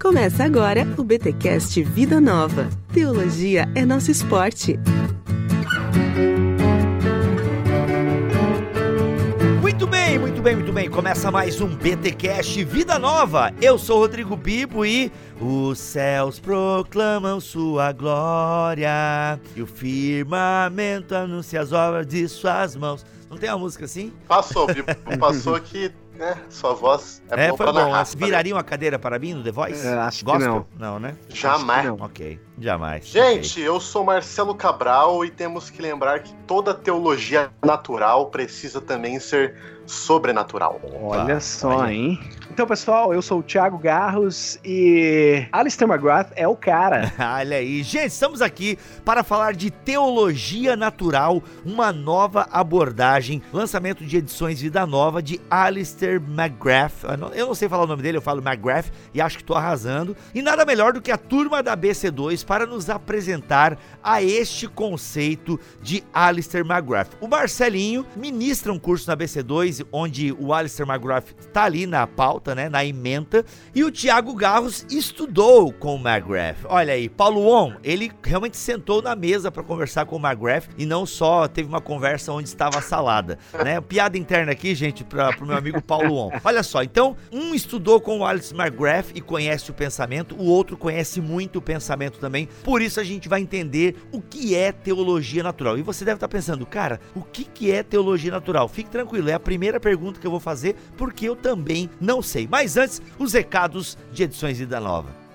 Começa agora o BTcast Vida Nova. Teologia é nosso esporte. Muito bem, muito bem, muito bem. Começa mais um BTcast Vida Nova. Eu sou Rodrigo Bibo e os céus proclamam sua glória e o firmamento anuncia as obras de suas mãos. Não tem uma música assim? Passou, Bibo. Passou que né? Sua voz é, É, bom foi pra bom. narrar. Viraria uma cadeira para mim no The Voice? É, acho que Gospel? não. Não, né? Jamais. Que não. Ok, jamais. Gente, eu sou Marcelo Cabral e temos que lembrar que toda teologia natural precisa também ser sobrenatural. Olha Opa, só, olha. hein? Então, pessoal, eu sou o Thiago Garros e Alistair McGrath é o cara. Olha aí, gente, estamos aqui para falar de teologia natural, uma nova abordagem, lançamento de edições Vida Nova de Alistair McGrath. Eu não, eu não sei falar o nome dele, eu falo McGrath e acho que estou arrasando. E nada melhor do que a turma da BC2 para nos apresentar a este conceito de Alistair McGrath. O Marcelinho ministra um curso na BC2 onde o Alistair McGrath está ali na pauta, né, na ementa, e o Thiago Garros estudou com o McGrath. Olha aí, Paulo On, ele realmente sentou na mesa para conversar com o McGrath e não só teve uma conversa onde estava a salada, né? Piada interna aqui, gente, para o meu amigo Paulo On. Olha só, então, um estudou com o Alice McGrath e conhece o pensamento, o outro conhece muito o pensamento também. Por isso a gente vai entender o que é teologia natural. E você deve estar pensando, cara, o que que é teologia natural? Fique tranquilo, é a primeira pergunta que eu vou fazer, porque eu também não sei. Mas antes, os recados de edições Vida Nova.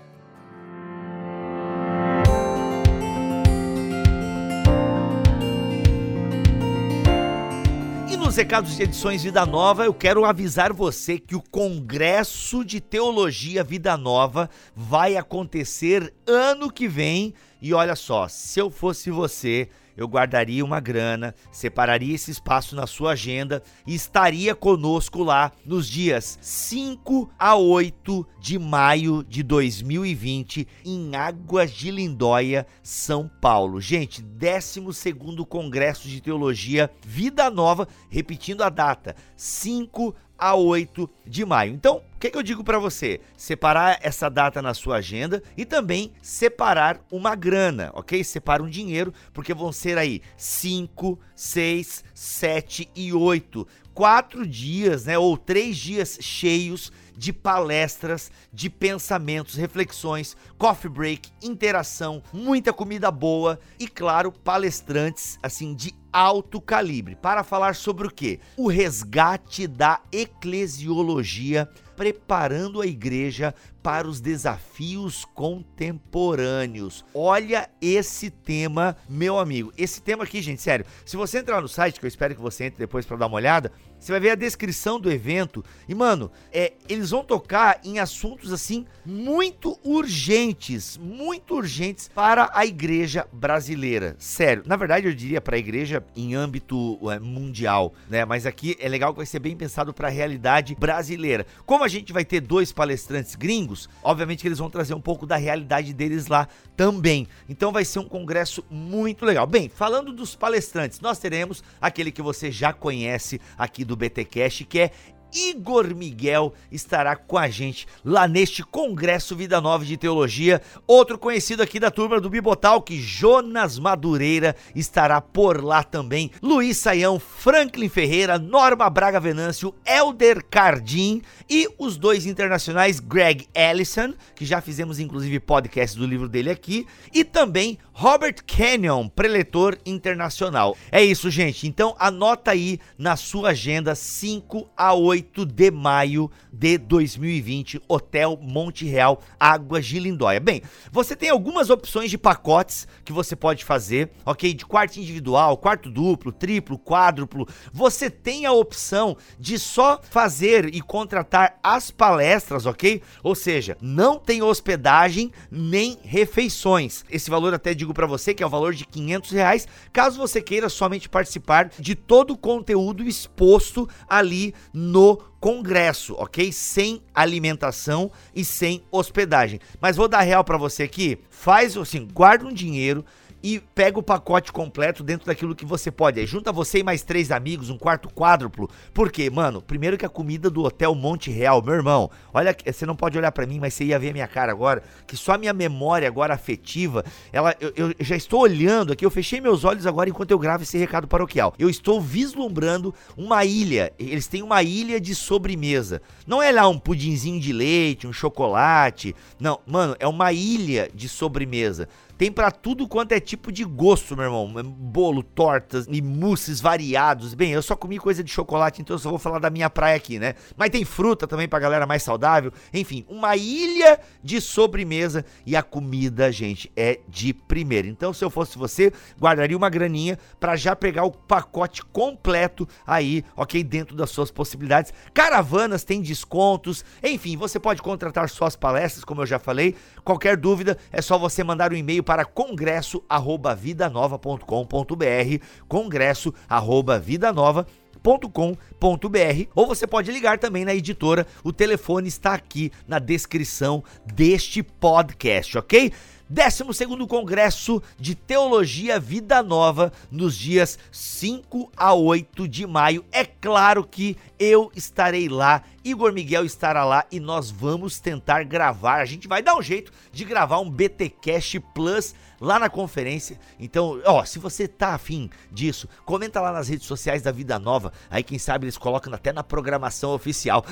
Nos recados de edições Vida Nova, eu quero avisar você que o Congresso de Teologia Vida Nova vai acontecer ano que vem. E olha só, se eu fosse você, eu guardaria uma grana, separaria esse espaço na sua agenda e estaria conosco lá nos dias 5 a 8 de maio de 2020 em Águas de Lindóia, São Paulo. Gente, 12º Congresso de Teologia Vida Nova, repetindo a data, 5 a 8 de maio. Então, o que, que eu digo para você? Separar essa data na sua agenda e também separar uma grana, ok? Separa um dinheiro, porque vão ser aí 5, 6, 7 e 8. Quatro dias, né? Ou três dias cheios de palestras, de pensamentos, reflexões, coffee break, interação, muita comida boa e, claro, palestrantes assim de alto calibre para falar sobre o que? O resgate da eclesiologia, preparando a igreja para os desafios contemporâneos. Olha esse tema, meu amigo. Esse tema aqui, gente, sério. Se você entrar no site, que eu espero que você entre depois para dar uma olhada, você vai ver a descrição do evento e, mano, é, eles vão tocar em assuntos assim muito urgentes, muito urgentes para a igreja brasileira. Sério, na verdade eu diria para a igreja em âmbito é, mundial, né? Mas aqui é legal que vai ser bem pensado para a realidade brasileira. Como a gente vai ter dois palestrantes gringos, obviamente que eles vão trazer um pouco da realidade deles lá também. Então vai ser um congresso muito legal. Bem, falando dos palestrantes, nós teremos aquele que você já conhece aqui do BTcast, que é Igor Miguel estará com a gente lá neste Congresso Vida Nova de Teologia. Outro conhecido aqui da turma do Bibotal, que Jonas Madureira estará por lá também. Luiz Saião, Franklin Ferreira, Norma Braga Venâncio, Elder Cardim e os dois internacionais Greg Ellison, que já fizemos inclusive podcast do livro dele aqui, e também Robert Canyon, preletor internacional. É isso, gente. Então anota aí na sua agenda 5 a 8 de maio de 2020, Hotel Monte Real, Águas de Lindóia. Bem, você tem algumas opções de pacotes que você pode fazer, ok? De quarto individual, quarto duplo, triplo, quádruplo. Você tem a opção de só fazer e contratar as palestras, ok? Ou seja, não tem hospedagem nem refeições. Esse valor até digo para você que é o valor de 500 reais, caso você queira somente participar de todo o conteúdo exposto ali no congresso, ok? Sem alimentação e sem hospedagem. Mas vou dar real para você aqui, faz assim, guarda um dinheiro e pega o pacote completo dentro daquilo que você pode. Aí junta você e mais três amigos, um quarto quádruplo. Por quê, mano? Primeiro que a comida do Hotel Monte Real, meu irmão, olha, você não pode olhar para mim, mas você ia ver a minha cara agora, que só a minha memória agora afetiva, ela, eu, eu já estou olhando aqui, eu fechei meus olhos agora enquanto eu gravo esse recado paroquial. Eu estou vislumbrando uma ilha, eles têm uma ilha de sobremesa. Não é lá um pudinzinho de leite, um chocolate, não, mano, é uma ilha de sobremesa. Tem para tudo quanto é tipo de gosto, meu irmão. Bolo, tortas e mousses variados. Bem, eu só comi coisa de chocolate, então eu só vou falar da minha praia aqui, né? Mas tem fruta também pra galera mais saudável. Enfim, uma ilha de sobremesa e a comida, gente, é de primeira. Então, se eu fosse você, guardaria uma graninha para já pegar o pacote completo aí, ok? Dentro das suas possibilidades. Caravanas tem descontos. Enfim, você pode contratar suas palestras, como eu já falei. Qualquer dúvida, é só você mandar um e-mail para congresso@vidanova.com.br, congresso@vidanova.com.br ou você pode ligar também na editora. O telefone está aqui na descrição deste podcast, ok? 12 Congresso de Teologia Vida Nova, nos dias 5 a 8 de maio. É claro que eu estarei lá, Igor Miguel estará lá e nós vamos tentar gravar. A gente vai dar um jeito de gravar um BTcast Plus lá na conferência. Então, ó, se você tá afim disso, comenta lá nas redes sociais da Vida Nova. Aí quem sabe eles colocam até na programação oficial.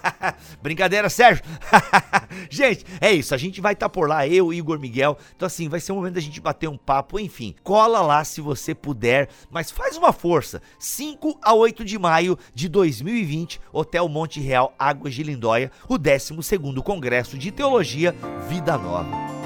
Brincadeira, Sérgio. gente, é isso. A gente vai estar tá por lá, eu, Igor Miguel. Então assim, vai ser um momento da gente bater um papo, enfim. Cola lá se você puder, mas faz uma força. 5 a 8 de maio de 2020, Hotel Monte Real, Águas de Lindóia, o 12º Congresso de Teologia Vida Nova.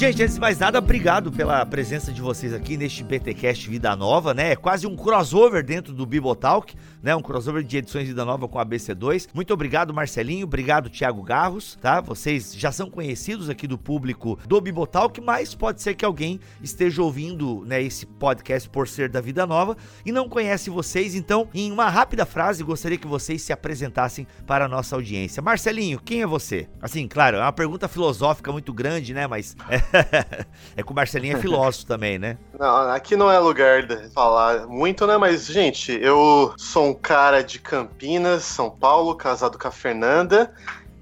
Gente, antes de mais nada, obrigado pela presença de vocês aqui neste BTcast Vida Nova, né? É quase um crossover dentro do Bibotalk, né? Um crossover de edições Vida Nova com a BC2. Muito obrigado, Marcelinho, obrigado, Thiago Garros, tá? Vocês já são conhecidos aqui do público do Bibotalk, mas pode ser que alguém esteja ouvindo, né, esse podcast por ser da Vida Nova e não conhece vocês, então, em uma rápida frase, gostaria que vocês se apresentassem para a nossa audiência. Marcelinho, quem é você? Assim, claro, é uma pergunta filosófica muito grande, né, mas é é que o Marcelinho é filósofo também, né? Não, aqui não é lugar de falar muito, né? Mas, gente, eu sou um cara de Campinas, São Paulo, casado com a Fernanda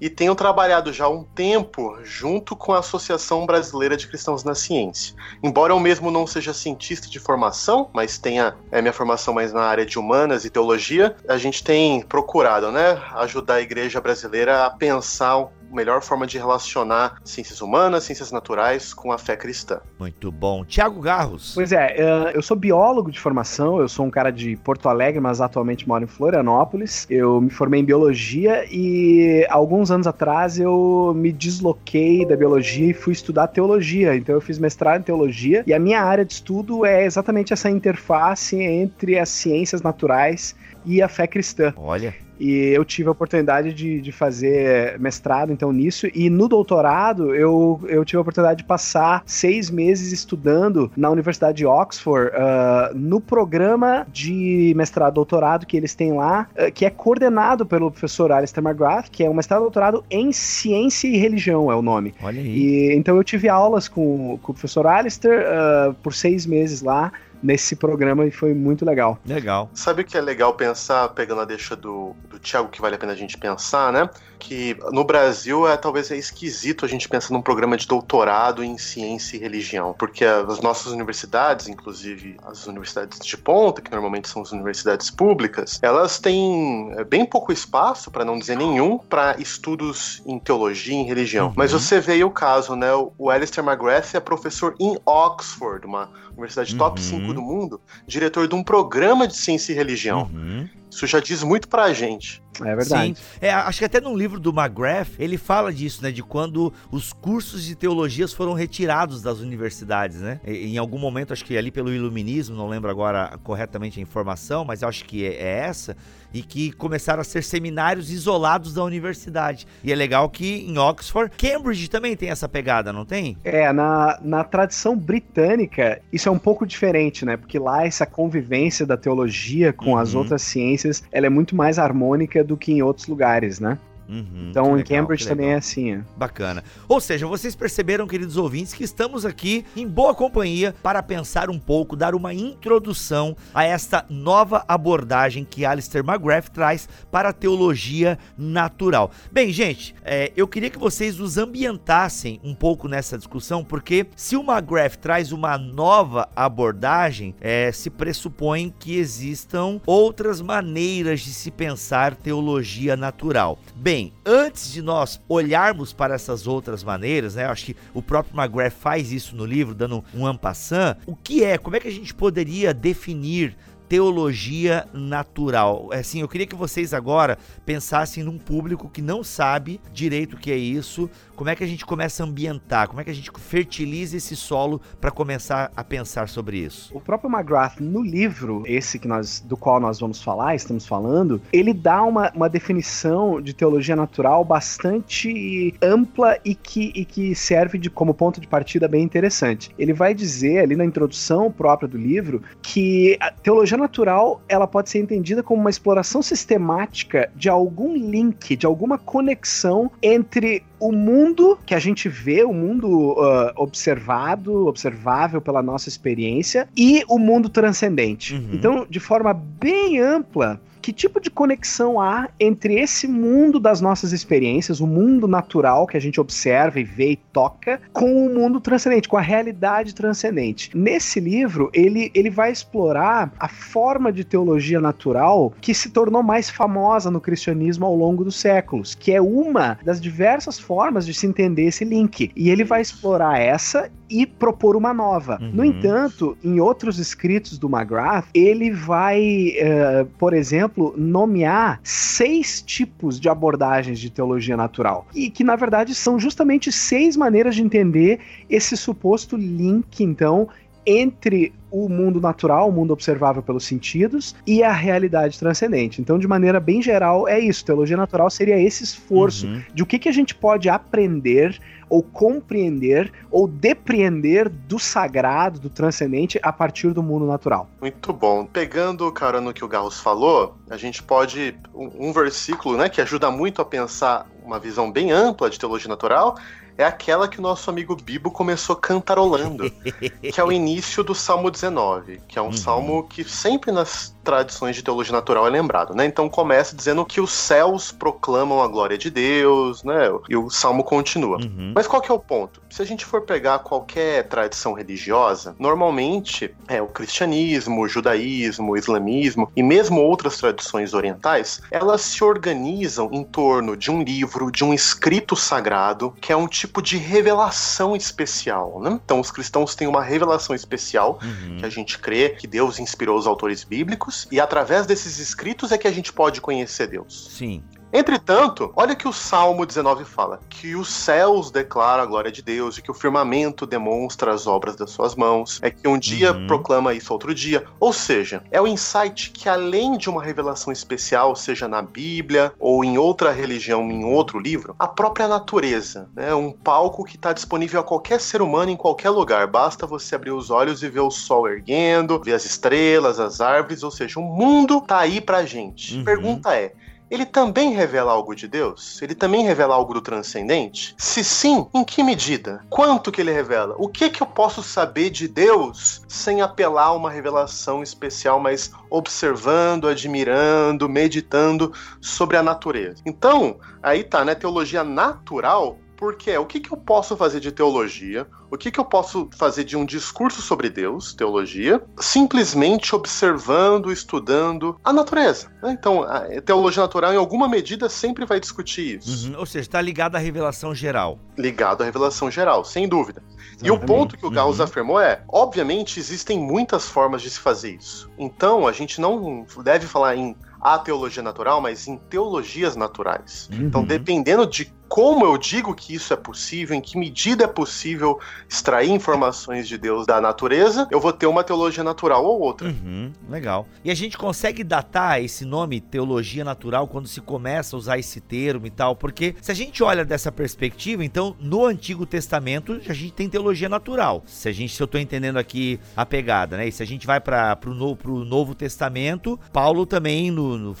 e tenho trabalhado já há um tempo junto com a Associação Brasileira de Cristãos na Ciência. Embora eu mesmo não seja cientista de formação, mas tenha é, minha formação mais na área de humanas e teologia, a gente tem procurado, né, ajudar a igreja brasileira a pensar melhor forma de relacionar ciências humanas, ciências naturais com a fé cristã. Muito bom. Tiago Garros. Pois é, eh, eu sou biólogo de formação, eu sou um cara de Porto Alegre, mas atualmente moro em Florianópolis. Eu me formei em biologia e alguns anos atrás eu me desloquei da biologia e fui estudar teologia. Então eu fiz mestrado em teologia e a minha área de estudo é exatamente essa interface entre as ciências naturais e a fé cristã. Olha. E eu tive a oportunidade de, de fazer mestrado, então, nisso. E no doutorado, eu, eu tive a oportunidade de passar seis meses estudando na Universidade de Oxford, uh, no programa de mestrado-doutorado que eles têm lá, uh, que é coordenado pelo professor Alistair McGrath, que é um mestrado-doutorado em ciência e religião, é o nome. Olha aí. E, então, eu tive aulas com, com o professor Alistair uh, por seis meses lá nesse programa e foi muito legal. Legal. Sabe o que é legal pensar, pegando a deixa do, do Thiago, que vale a pena a gente pensar, né? Que no Brasil é talvez é esquisito a gente pensar num programa de doutorado em ciência e religião, porque as nossas universidades, inclusive as universidades de ponta, que normalmente são as universidades públicas, elas têm é, bem pouco espaço, para não dizer nenhum, para estudos em teologia e em religião. Uhum. Mas você vê o caso, né? O Alistair McGrath é professor em Oxford, uma universidade top 5 uhum. do mundo, diretor de um programa de ciência e religião. Uhum. Isso já diz muito pra gente. É verdade. Sim. É, acho que até num livro do McGrath, ele fala disso, né? De quando os cursos de teologias foram retirados das universidades, né? Em algum momento, acho que ali pelo iluminismo, não lembro agora corretamente a informação, mas acho que é, é essa, e que começaram a ser seminários isolados da universidade. E é legal que em Oxford, Cambridge também tem essa pegada, não tem? É, na, na tradição britânica, isso é um pouco diferente, né? Porque lá essa convivência da teologia com uhum. as outras ciências, ela é muito mais harmônica do que em outros lugares, né? Uhum, então, em Cambridge também é assim. É. Bacana. Ou seja, vocês perceberam, queridos ouvintes, que estamos aqui em boa companhia para pensar um pouco, dar uma introdução a esta nova abordagem que Alistair McGrath traz para a teologia natural. Bem, gente, é, eu queria que vocês nos ambientassem um pouco nessa discussão, porque se o McGrath traz uma nova abordagem, é, se pressupõe que existam outras maneiras de se pensar teologia natural. Bem, Bem, antes de nós olharmos para essas outras maneiras, né? Acho que o próprio McGrath faz isso no livro, dando um ampassant. O que é? Como é que a gente poderia definir teologia natural. É assim, eu queria que vocês agora pensassem num público que não sabe direito o que é isso, como é que a gente começa a ambientar, como é que a gente fertiliza esse solo para começar a pensar sobre isso. O próprio McGrath, no livro, esse que nós, do qual nós vamos falar, estamos falando, ele dá uma, uma definição de teologia natural bastante ampla e que, e que serve de, como ponto de partida bem interessante. Ele vai dizer ali na introdução própria do livro que a teologia natural ela pode ser entendida como uma exploração sistemática de algum link, de alguma conexão entre o mundo que a gente vê, o mundo uh, observado, observável pela nossa experiência, e o mundo transcendente. Uhum. Então, de forma bem ampla, que tipo de conexão há entre esse mundo das nossas experiências, o mundo natural que a gente observa e vê e toca, com o mundo transcendente, com a realidade transcendente. Nesse livro, ele, ele vai explorar a forma de teologia natural que se tornou mais famosa no cristianismo ao longo dos séculos, que é uma das diversas formas de se entender esse link. E ele vai explorar essa e propor uma nova. Uhum. No entanto, em outros escritos do McGrath, ele vai, uh, por exemplo, exemplo, nomear seis tipos de abordagens de teologia natural. E que, na verdade, são justamente seis maneiras de entender esse suposto link, então, entre o mundo natural, o mundo observável pelos sentidos, e a realidade transcendente. Então, de maneira bem geral, é isso. Teologia natural seria esse esforço uhum. de o que, que a gente pode aprender ou compreender ou depreender do sagrado, do transcendente a partir do mundo natural. Muito bom. Pegando, cara, no que o Garros falou, a gente pode um, um versículo, né, que ajuda muito a pensar uma visão bem ampla de teologia natural é aquela que o nosso amigo Bibo começou cantarolando, que é o início do Salmo 19, que é um uhum. salmo que sempre nas tradições de teologia natural é lembrado, né? Então começa dizendo que os céus proclamam a glória de Deus, né? E o salmo continua. Uhum. Mas qual que é o ponto? Se a gente for pegar qualquer tradição religiosa, normalmente é o cristianismo, o judaísmo, o islamismo e mesmo outras tradições orientais, elas se organizam em torno de um livro, de um escrito sagrado, que é um tipo de revelação especial, né? Então os cristãos têm uma revelação especial uhum. que a gente crê que Deus inspirou os autores bíblicos e através desses escritos é que a gente pode conhecer Deus. Sim. Entretanto, olha que o Salmo 19 fala: que os céus declaram a glória de Deus e que o firmamento demonstra as obras das suas mãos. É que um dia uhum. proclama isso outro dia. Ou seja, é o insight que além de uma revelação especial, seja na Bíblia ou em outra religião, em outro livro, a própria natureza, né? Um palco que está disponível a qualquer ser humano em qualquer lugar. Basta você abrir os olhos e ver o sol erguendo, ver as estrelas, as árvores, ou seja, o mundo tá aí pra gente. Uhum. Pergunta é: ele também revela algo de Deus? Ele também revela algo do transcendente? Se sim, em que medida? Quanto que ele revela? O que que eu posso saber de Deus sem apelar a uma revelação especial, mas observando, admirando, meditando sobre a natureza? Então, aí tá, né? Teologia natural porque o que, que eu posso fazer de teologia? O que, que eu posso fazer de um discurso sobre Deus, teologia, simplesmente observando, estudando a natureza? Né? Então, a teologia natural, em alguma medida, sempre vai discutir isso. Uhum, ou seja, está ligado à revelação geral. Ligado à revelação geral, sem dúvida. Exatamente. E o ponto que o Gauss uhum. afirmou é: obviamente, existem muitas formas de se fazer isso. Então, a gente não deve falar em a teologia natural, mas em teologias naturais. Uhum. Então, dependendo de como eu digo que isso é possível, em que medida é possível extrair informações de Deus da natureza, eu vou ter uma teologia natural ou outra. Uhum, legal. E a gente consegue datar esse nome teologia natural quando se começa a usar esse termo e tal? Porque se a gente olha dessa perspectiva, então no Antigo Testamento a gente tem teologia natural. Se a gente, se eu estou entendendo aqui a pegada, né? E se a gente vai para o no, Novo Testamento, Paulo também no, no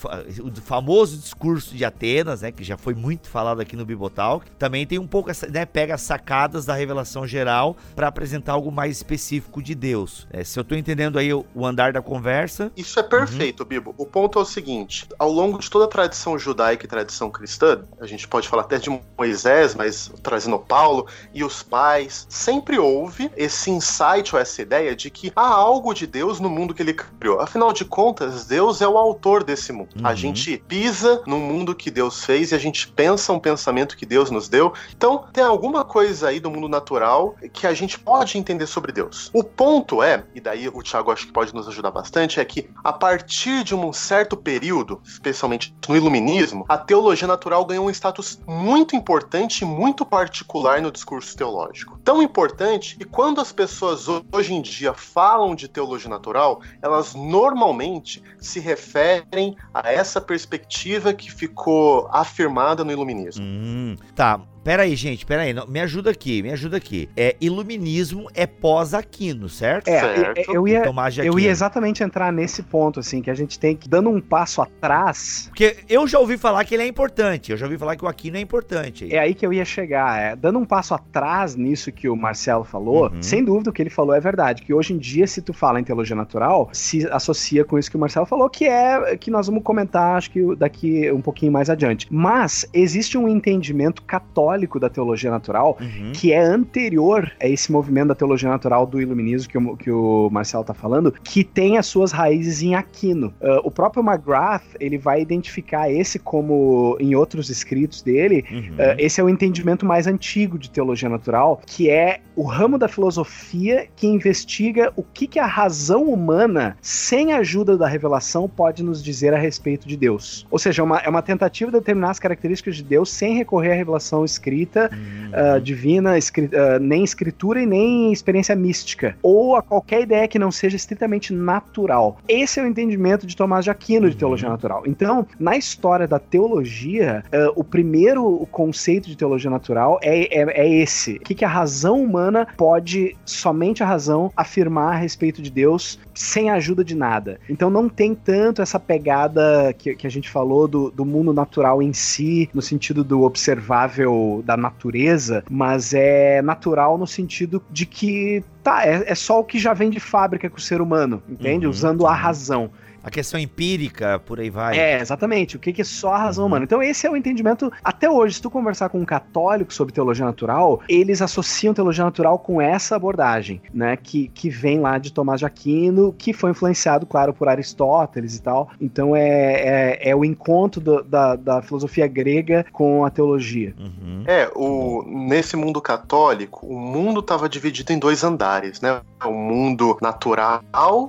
famoso discurso de Atenas, né? Que já foi muito falado aqui no Bibotalk, também tem um pouco, né? Pega sacadas da revelação geral para apresentar algo mais específico de Deus. É, se eu estou entendendo aí o, o, andar da conversa. Isso é perfeito, uhum. Bibo. O ponto é o seguinte: ao longo de toda a tradição judaica e tradição cristã, a gente pode falar até de Moisés, mas trazendo Paulo e os pais, sempre houve esse insight ou essa ideia de que há algo de Deus no mundo que ele criou. Afinal de contas, Deus é o autor desse mundo. Uhum. A gente pisa no mundo que Deus fez e a gente pensa um pensamento que Deus nos deu. Então, tem alguma coisa aí do mundo natural que a gente pode entender sobre Deus. O ponto é, e daí o Tiago acho que pode nos ajudar bastante, é que a partir de um certo período, especialmente no iluminismo, a teologia natural ganhou um status muito importante e muito particular no discurso teológico. Tão importante que quando as pessoas hoje em dia falam de teologia natural, elas normalmente se referem a essa perspectiva que ficou afirmada no iluminismo. Hum, tá, Pera aí, gente, pera aí. me ajuda aqui, me ajuda aqui. É, iluminismo é pós-Aquino, certo? É, certo. Eu, ia, eu ia exatamente entrar nesse ponto, assim, que a gente tem que, dando um passo atrás... Porque eu já ouvi falar que ele é importante, eu já ouvi falar que o Aquino é importante. É aí que eu ia chegar, é, dando um passo atrás nisso que o Marcelo falou, uhum. sem dúvida o que ele falou é verdade, que hoje em dia, se tu fala em teologia natural, se associa com isso que o Marcelo falou, que é, que nós vamos comentar, acho que daqui um pouquinho mais adiante. Mas, existe um entendimento católico católico da teologia natural, uhum. que é anterior a esse movimento da teologia natural do iluminismo que o, que o Marcelo tá falando, que tem as suas raízes em Aquino. Uh, o próprio McGrath, ele vai identificar esse como, em outros escritos dele, uhum. uh, esse é o entendimento mais antigo de teologia natural, que é o ramo da filosofia que investiga o que, que a razão humana, sem a ajuda da revelação, pode nos dizer a respeito de Deus. Ou seja, é uma, é uma tentativa de determinar as características de Deus sem recorrer à revelação escrita uhum. uh, divina, uh, nem escritura e nem experiência mística, ou a qualquer ideia que não seja estritamente natural. Esse é o entendimento de Tomás de Aquino uhum. de teologia natural. Então, na história da teologia, uh, o primeiro conceito de teologia natural é, é, é esse: o que, que a razão humana pode, somente a razão, afirmar a respeito de Deus sem ajuda de nada. Então, não tem tanto essa pegada que, que a gente falou do, do mundo natural em si, no sentido do observável da natureza, mas é natural no sentido de que tá, é, é só o que já vem de fábrica com o ser humano, entende? Uhum. Usando a razão a questão empírica, por aí vai. É, exatamente. O que, que é só a razão humana. Então, esse é o entendimento. Até hoje, se tu conversar com um católico sobre teologia natural, eles associam teologia natural com essa abordagem, né? Que, que vem lá de Tomás de Aquino, que foi influenciado, claro, por Aristóteles e tal. Então, é, é, é o encontro do, da, da filosofia grega com a teologia. Uhum. É, o, nesse mundo católico, o mundo estava dividido em dois andares, né? O mundo natural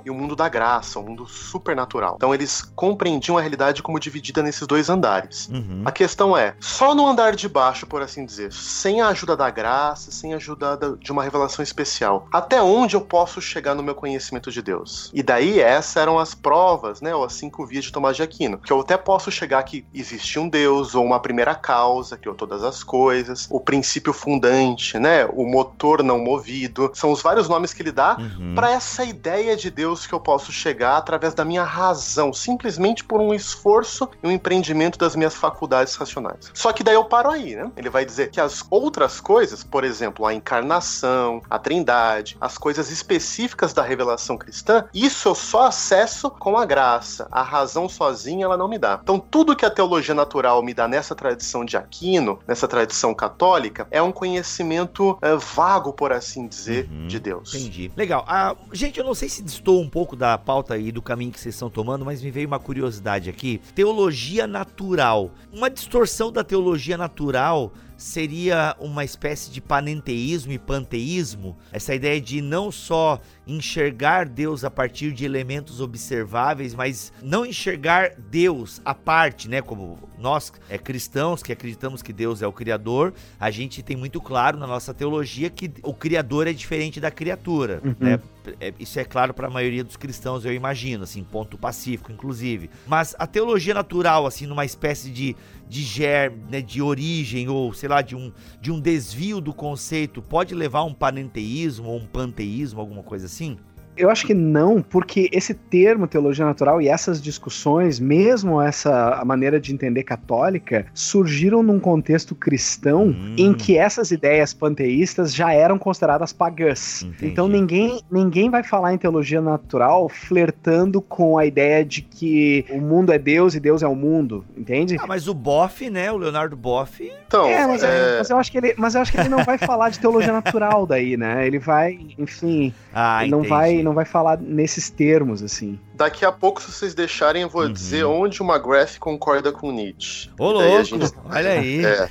e o mundo da graça, o mundo supernatural natural. Então eles compreendiam a realidade como dividida nesses dois andares. Uhum. A questão é, só no andar de baixo, por assim dizer, sem a ajuda da graça, sem a ajuda de uma revelação especial, até onde eu posso chegar no meu conhecimento de Deus? E daí essas eram as provas, né, ou as cinco vias de Tomás de Aquino, que eu até posso chegar que existe um Deus ou uma primeira causa, criou todas as coisas, o princípio fundante, né, o motor não movido, são os vários nomes que ele dá uhum. para essa ideia de Deus que eu posso chegar através da minha razão, simplesmente por um esforço e um empreendimento das minhas faculdades racionais. Só que daí eu paro aí, né? Ele vai dizer que as outras coisas, por exemplo, a encarnação, a trindade, as coisas específicas da revelação cristã, isso eu só acesso com a graça. A razão sozinha ela não me dá. Então tudo que a teologia natural me dá nessa tradição de Aquino, nessa tradição católica, é um conhecimento é, vago, por assim dizer, uhum, de Deus. Entendi. Legal. Ah, gente, eu não sei se distou um pouco da pauta aí do caminho que vocês estão tomando, mas me veio uma curiosidade aqui. Teologia natural. Uma distorção da teologia natural seria uma espécie de panenteísmo e panteísmo, essa ideia de não só enxergar Deus a partir de elementos observáveis, mas não enxergar Deus à parte, né? Como nós é, cristãos que acreditamos que Deus é o Criador, a gente tem muito claro na nossa teologia que o Criador é diferente da criatura, uhum. né? É, isso é claro para a maioria dos cristãos, eu imagino, assim, ponto pacífico, inclusive. Mas a teologia natural, assim, numa espécie de, de germe, né, de origem, ou sei lá, de um, de um desvio do conceito, pode levar a um panenteísmo ou um panteísmo, alguma coisa assim? assim eu acho que não, porque esse termo teologia natural e essas discussões, mesmo essa maneira de entender católica, surgiram num contexto cristão hum. em que essas ideias panteístas já eram consideradas pagãs. Entendi. Então ninguém, ninguém vai falar em teologia natural flertando com a ideia de que o mundo é Deus e Deus é o mundo, entende? Ah, mas o Boff, né, o Leonardo Boff... Então, é, mas, é... mas, eu acho que ele, mas eu acho que ele não vai falar de teologia natural daí, né? Ele vai, enfim, ah, ele não vai não vai falar nesses termos, assim. Daqui a pouco, se vocês deixarem, eu vou uhum. dizer onde o McGrath concorda com Nietzsche. Ô, louco! Gente... Olha aí! É.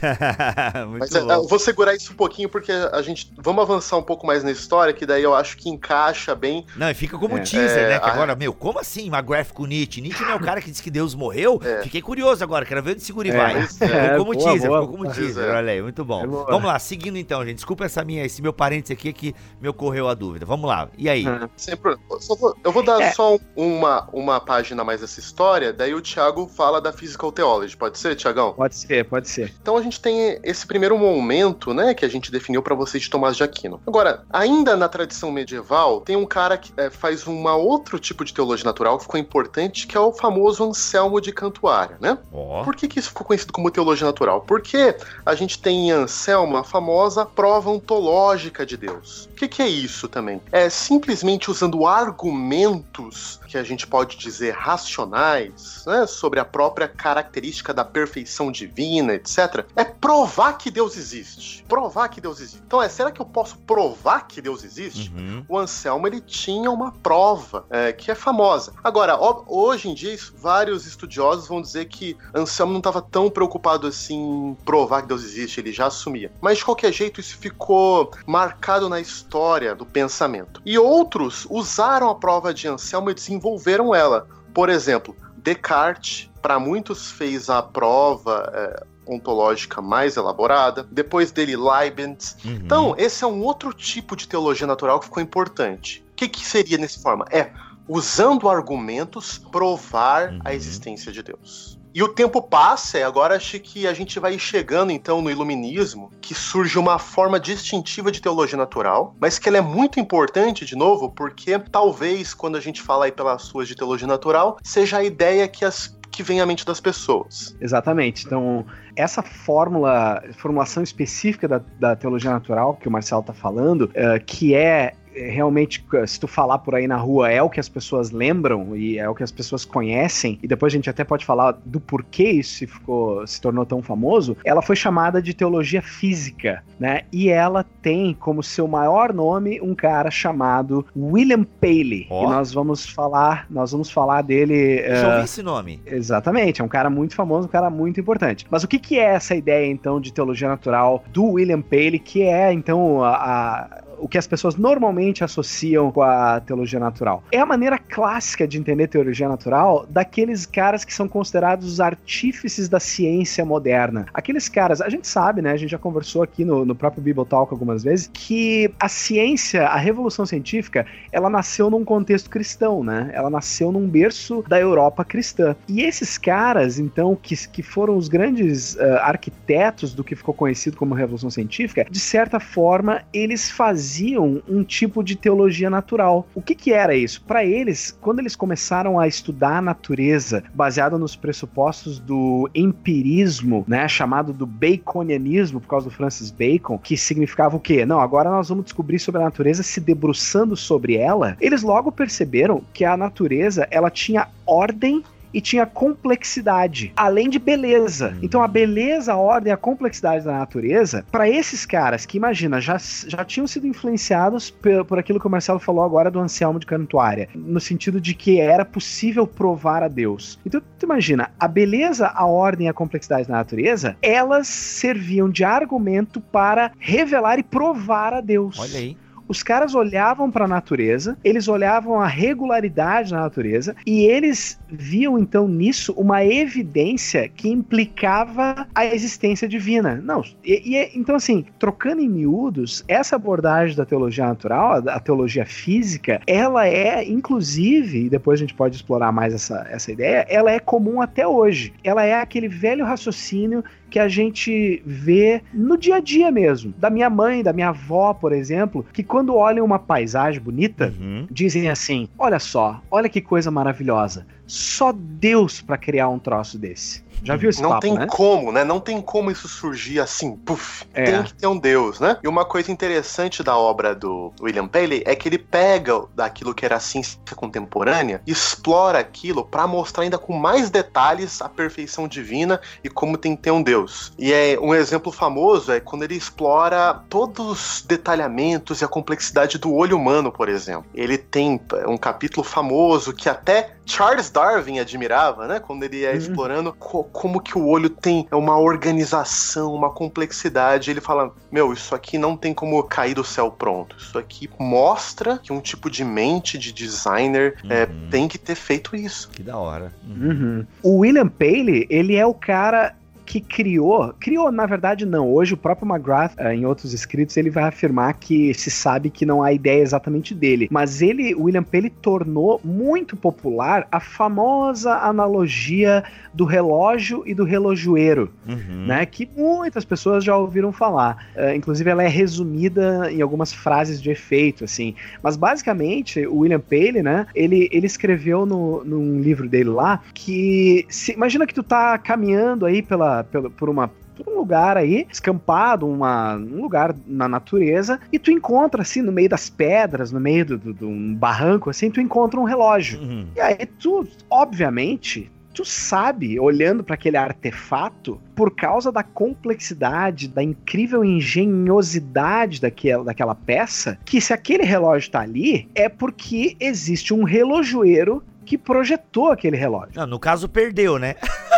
Mas é, eu vou segurar isso um pouquinho, porque a gente... Vamos avançar um pouco mais na história, que daí eu acho que encaixa bem... Não, e fica como é. teaser, né? Que a... agora, meu, como assim McGrath com Nietzsche? Nietzsche não é o cara que disse que Deus morreu? É. Fiquei curioso agora, quero ver onde esse guri vai. Ficou como boa, teaser, boa, ficou como teaser. Olha aí, muito bom. Vamos lá, seguindo então, gente. Desculpa essa minha, esse meu parênteses aqui que me ocorreu a dúvida. Vamos lá, e aí? Sempre... Vou, eu vou dar só uma, uma página mais essa história, daí o Thiago fala da Physical Theology. Pode ser, Tiagão? Pode ser, pode ser. Então a gente tem esse primeiro momento, né, que a gente definiu para vocês de Tomás de Aquino. Agora, ainda na tradição medieval, tem um cara que é, faz um outro tipo de teologia natural que ficou importante, que é o famoso Anselmo de Cantuária, né? Oh. Por que, que isso ficou conhecido como teologia natural? Porque a gente tem em Anselmo a famosa prova ontológica de Deus. O que, que é isso também? É simplesmente usando argumentos que a gente pode dizer racionais, né, sobre a própria característica da perfeição divina, etc., é provar que Deus existe. Provar que Deus existe. Então, é, será que eu posso provar que Deus existe? Uhum. O Anselmo, ele tinha uma prova é, que é famosa. Agora, hoje em dia, vários estudiosos vão dizer que Anselmo não estava tão preocupado assim em provar que Deus existe, ele já assumia. Mas, de qualquer jeito, isso ficou marcado na história do pensamento. E outros usaram a prova de Anselmo e desenvolveram ela. Por exemplo, Descartes, para muitos, fez a prova é, ontológica mais elaborada. Depois dele, Leibniz. Uhum. Então, esse é um outro tipo de teologia natural que ficou importante. O que, que seria nesse forma? É, usando argumentos, provar uhum. a existência de Deus. E o tempo passa, e agora acho que a gente vai chegando então no iluminismo, que surge uma forma distintiva de teologia natural, mas que ela é muito importante, de novo, porque talvez quando a gente fala aí pelas suas de teologia natural, seja a ideia que as que vem à mente das pessoas. Exatamente. Então, essa fórmula, formulação específica da, da teologia natural que o Marcelo está falando, uh, que é é, realmente, se tu falar por aí na rua, é o que as pessoas lembram e é o que as pessoas conhecem, e depois a gente até pode falar do porquê isso ficou, se tornou tão famoso, ela foi chamada de teologia física, né? E ela tem como seu maior nome um cara chamado William Paley. Oh. E nós vamos falar, nós vamos falar dele. Eu já ouvi esse nome. Exatamente, é um cara muito famoso, um cara muito importante. Mas o que, que é essa ideia, então, de teologia natural do William Paley, que é, então, a, a o que as pessoas normalmente associam com a teologia natural. É a maneira clássica de entender teologia natural daqueles caras que são considerados os artífices da ciência moderna. Aqueles caras, a gente sabe, né? A gente já conversou aqui no, no próprio Bibotalk algumas vezes, que a ciência, a revolução científica, ela nasceu num contexto cristão, né? Ela nasceu num berço da Europa cristã. E esses caras, então, que, que foram os grandes uh, arquitetos do que ficou conhecido como revolução científica, de certa forma, eles faziam faziam um tipo de teologia natural. O que, que era isso? Para eles, quando eles começaram a estudar a natureza, baseado nos pressupostos do empirismo, né, chamado do baconianismo, por causa do Francis Bacon, que significava o quê? Não, agora nós vamos descobrir sobre a natureza se debruçando sobre ela. Eles logo perceberam que a natureza, ela tinha ordem e tinha complexidade, além de beleza. Hum. Então a beleza, a ordem, a complexidade da natureza, para esses caras que imagina, já, já tinham sido influenciados por, por aquilo que o Marcelo falou agora do Anselmo de Cantuária, no sentido de que era possível provar a Deus. Então tu imagina, a beleza, a ordem e a complexidade da natureza, elas serviam de argumento para revelar e provar a Deus. Olha aí. Os caras olhavam para a natureza, eles olhavam a regularidade da natureza e eles viam então nisso uma evidência que implicava a existência divina. Não, e, e então assim, trocando em miúdos, essa abordagem da teologia natural, a, a teologia física, ela é inclusive, e depois a gente pode explorar mais essa, essa ideia, ela é comum até hoje. Ela é aquele velho raciocínio que a gente vê no dia a dia mesmo. Da minha mãe, da minha avó, por exemplo, que quando olham uma paisagem bonita, Uhum. dizem assim: olha só, olha que coisa maravilhosa. Só Deus pra criar um troço desse. Já viu esse Não papo, tem né? como, né? Não tem como isso surgir assim, puf. É. Tem que ter um Deus, né? E uma coisa interessante da obra do William Paley é que ele pega daquilo que era a ciência contemporânea, explora aquilo para mostrar ainda com mais detalhes a perfeição divina e como tem que ter um Deus. E é um exemplo famoso é quando ele explora todos os detalhamentos e a complexidade do olho humano, por exemplo. Ele tem um capítulo famoso que até Charles Darwin admirava, né? Quando ele ia Uhum. explorando co- como que o olho tem uma organização, uma complexidade. Ele fala: Meu, isso aqui não tem como cair do céu pronto. Isso aqui mostra que um tipo de mente, de designer, é, Uhum. tem que ter feito isso. Que da hora. Uhum. Uhum. O William Paley, ele é o cara que criou, criou na verdade não, hoje o próprio McGrath, eh, em outros escritos, ele vai afirmar que se sabe que não há ideia exatamente dele, mas ele, William Paley tornou muito popular a famosa analogia do relógio e do relojoeiro, Uhum. né, que muitas pessoas já ouviram falar. Eh, inclusive ela é resumida em algumas frases de efeito, assim. Mas basicamente o William Paley, né, ele, ele escreveu no, num livro dele lá que se, imagina que tu tá caminhando aí pela, pela por uma um lugar aí, escampado, uma, um lugar na natureza, e tu encontra, assim, no meio das pedras, no meio de um barranco, assim, tu encontra um relógio. Uhum. E aí tu, obviamente, tu sabe, olhando para aquele artefato, por causa da complexidade, da incrível engenhosidade daquela, daquela peça, que se aquele relógio tá ali, é porque existe um relojoeiro que projetou aquele relógio. Não, no caso, perdeu, né?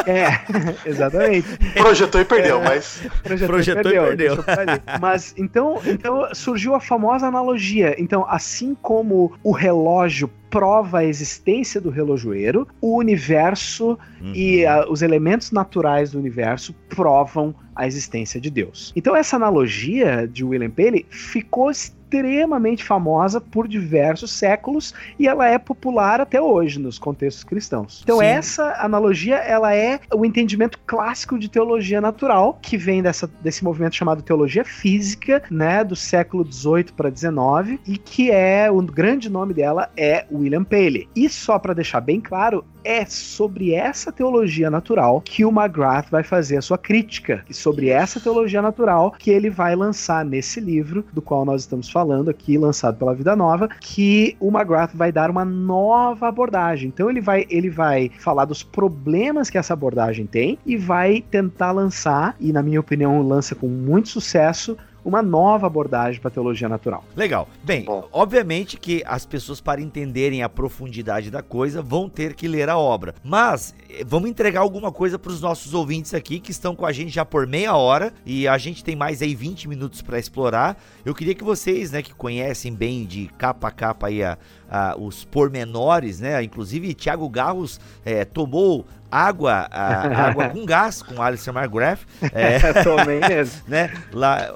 É, exatamente. Projetou e perdeu, É. mas Projetou, Projetou e perdeu. por ali. Mas então, então surgiu a famosa analogia. Então, assim como o relógio prova a existência do relojoeiro, o universo Uhum. e ah, os elementos naturais do universo provam a existência de Deus. Então essa analogia de William Paley ficou extremamente famosa por diversos séculos e ela é popular até hoje nos contextos cristãos. Então Sim. essa analogia ela é o entendimento clássico de teologia natural que vem dessa, desse movimento chamado teologia física, né, do século 18 para 19 e que é o grande nome dela é William Paley. E só para deixar bem claro, é sobre essa teologia natural que o McGrath vai fazer a sua crítica. E sobre essa teologia natural que ele vai lançar nesse livro, do qual nós estamos falando aqui, lançado pela Vida Nova, que o McGrath vai dar uma nova abordagem. Então ele vai, ele vai falar dos problemas que essa abordagem tem e vai tentar lançar, e na minha opinião lança com muito sucesso, uma nova abordagem para teologia natural. Legal. Bem, Bom. obviamente que as pessoas, para entenderem a profundidade da coisa, vão ter que ler a obra. Mas eh, vamos entregar alguma coisa para os nossos ouvintes aqui que estão com a gente já por meia hora e a gente tem mais aí 20 minutos para explorar. Eu queria que vocês, né, que conhecem bem de capa a capa aí a, a- os pormenores, né? Inclusive, Thiago Garros eh, tomou água, a- água com gás com Alistair McGrath. É, Também mesmo. né? Lá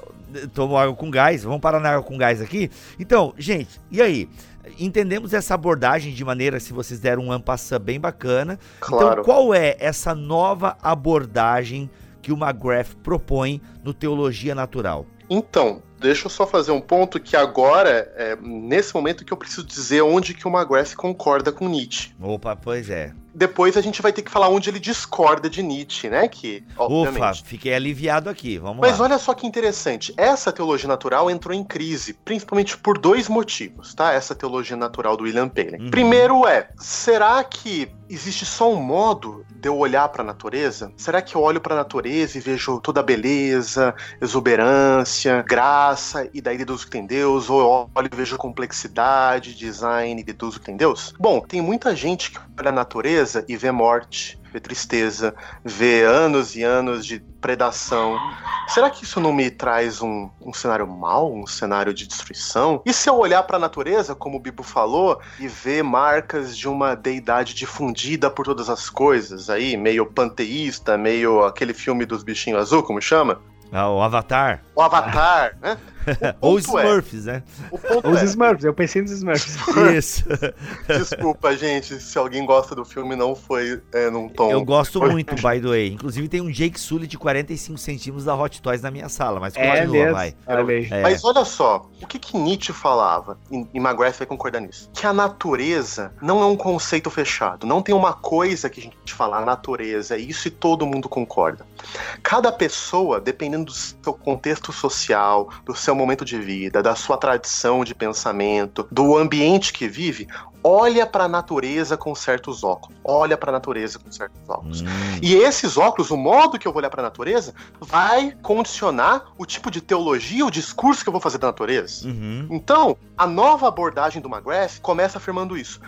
tomou água com gás, vamos parar na água com gás aqui. Então, gente, e aí? Entendemos essa abordagem de maneira, se vocês deram um ampassa bem bacana. claro. Então, qual é essa nova abordagem que o McGrath propõe no Teologia Natural? Então, deixa eu só fazer um ponto que agora, é nesse momento que eu preciso dizer onde que o McGrath concorda com Nietzsche. Opa, pois é. Depois a gente vai ter que falar onde ele discorda de Nietzsche, né? Que, obviamente. Ufa, fiquei aliviado aqui. Vamos Mas lá. olha só que interessante. Essa teologia natural entrou em crise, principalmente por dois motivos, tá? Essa teologia natural do William Paley. Uhum. Primeiro é, será que existe só um modo de eu olhar para a natureza? Será que eu olho para a natureza e vejo toda a beleza, exuberância, graça e daí deduzo que tem Deus? Ou eu olho e vejo complexidade, design e deduzo que tem Deus? Bom, tem muita gente que olha a natureza e vê morte, vê tristeza, vê anos e anos de predação. Será que isso não me traz um, um cenário mau, um cenário de destruição? E se eu olhar para a natureza, como o Bibo falou, e ver marcas de uma deidade difundida por todas as coisas, aí meio panteísta, meio aquele filme dos bichinhos azul, como chama? Ah, o Avatar. O Avatar, né? Ou é- Smurfs, né? O ponto Os é, Smurfs, eu pensei nos Smurfs. Isso. desculpa, gente, se alguém gosta do filme, não foi é, num tom. Eu gosto muito, by the way. Inclusive tem um Jake Sully de 45 centímetros da Hot Toys na minha sala, mas É continua, mesmo. vai. É. Mas olha só, o que, que Nietzsche falava, e e McGrath vai concordar nisso, que a natureza não é um conceito fechado, não tem uma coisa que a gente fala, a natureza, é isso e todo mundo concorda. Cada pessoa, dependendo do seu contexto social, do seu momento de vida, da sua tradição de pensamento, do ambiente que vive, olha para a natureza com certos óculos, olha para a natureza com certos óculos. Hum, E esses óculos, o modo que eu vou olhar para a natureza, vai condicionar o tipo de teologia, o discurso que eu vou fazer da natureza. uhum. Então, a nova abordagem do McGrath começa afirmando isso.